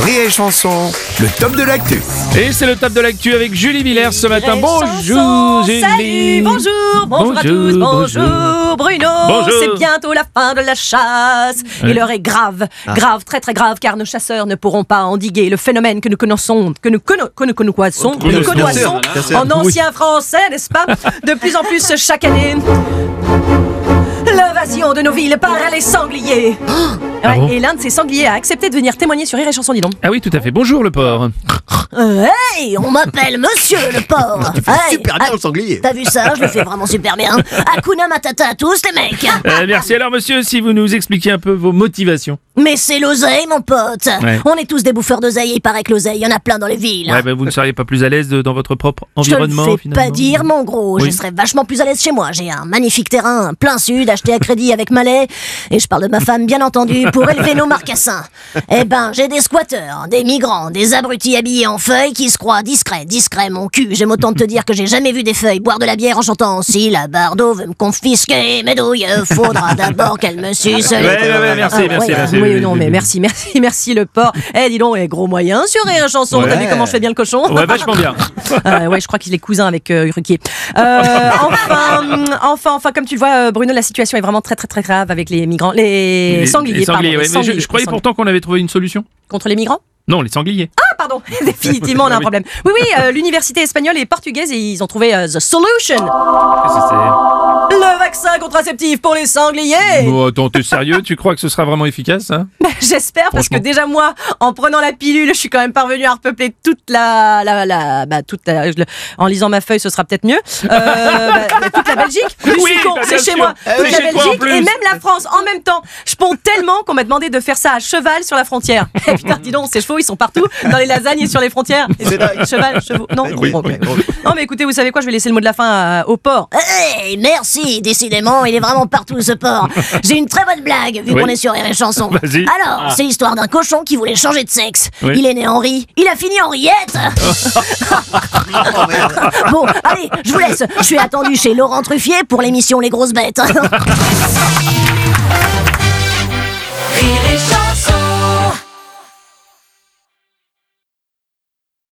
Rire et Chanson, le top de l'actu. Et c'est le top de l'actu avec Julie Villers ce matin. Bonjour Chanson, Julie. Salut, bonjour, bonjour, à tous, Bonjour, bonjour, Bruno. Bonjour. C'est bientôt la fin de la chasse. Ouais. Et l'heure est grave, grave, très très grave, car nos chasseurs ne pourront pas endiguer le phénomène que nous connaissons, que nous conna- que nous connaissons, que nous connaissons en ancien français, n'est-ce pas? De plus en plus chaque année. De nos villes par les sangliers. Ah Ouais, bon et l'un de ces sangliers a accepté de venir témoigner sur Rire et Chanson, dis donc. Ah oui, tout à fait. Bonjour le porc. Euh, hey, on m'appelle Monsieur le porc. Hey, super bien ah, le sanglier. T'as vu ça Je le fais vraiment super bien. Hakuna Matata à tous les mecs. Euh, merci. Alors monsieur, si vous nous expliquez un peu vos motivations. Mais c'est l'oseille, mon pote. Ouais. On est tous des bouffeurs d'oseille il paraît que l'oseille, il y en a plein dans les villes. Ouais, bah, vous ne seriez pas plus à l'aise dans votre propre Je te le environnement fais finalement pas dire, mon gros. Oui. Je serais vachement plus à l'aise chez moi. J'ai un magnifique terrain plein sud, acheté à crédit avec Malais. Et je parle de ma femme, bien entendu, pour élever nos marcassins. Eh ben, j'ai des squatteurs, des migrants, des abrutis habillés en feuilles qui se croient discrets, discrets, mon cul. J'aime autant te dire que j'ai jamais vu des feuilles boire de la bière en chantant Si la bardo veut me confisquer mes douilles, faudra d'abord qu'elle me suce les Ouais, merci, Ah, merci, ouais, merci. Oui, oui, non, oui, mais oui. merci, merci, merci le porc. Eh, dis donc, gros moyen sur et Chanson. T'as vu comment je fais bien le cochon Ouais, vachement bien. Euh, ouais, je crois qu'il est cousin avec euh, Ruquier. Euh, enfin, enfin, enfin, comme tu le vois, Bruno, la situation est vraiment très, très, très grave avec les migrants, les, sangliers, les sangliers. Mais je- croyais pourtant qu'on avait trouvé une solution. contre les migrants? Non, les sangliers. Ah, pardon, définitivement, on a un Oui. problème. Oui, oui, l'université espagnole et portugaise, et ils ont trouvé the solution, vaccin contraceptif pour les sangliers. Bon, attends, t'es sérieux? Tu crois que ce sera vraiment efficace hein? J'espère parce que déjà moi, en prenant la pilule, je suis quand même parvenue à repeupler toute la, la, la bah, toute la- je le- en lisant ma feuille, ce sera peut-être mieux. Euh, bah, toute la Belgique, je Oui, suis con, bah, c'est chez sûr. moi. Eh toute oui, la toi Belgique et même la France en même temps. Je ponds tellement qu'on m'a demandé de faire ça à cheval sur la frontière. Eh, putain, dis donc, ces chevaux, ils sont partout, dans les lasagnes et sur les frontières. Et cheval, chevaux, non. Oui. Non, mais écoutez, vous savez quoi, je vais laisser le mot de la fin à- au port. Hey, merci, décidément, il est vraiment partout ce porc. J'ai une très bonne blague, vu Oui. qu'on est sur Rire et Chanson. Vas-y. Alors, Ah. c'est l'histoire d'un cochon qui voulait changer de sexe. Oui. Il est né Henri, il a fini Henriette. bon, allez, je vous laisse. Je suis attendu chez Laurent Truffier pour l'émission Les Grosses Bêtes.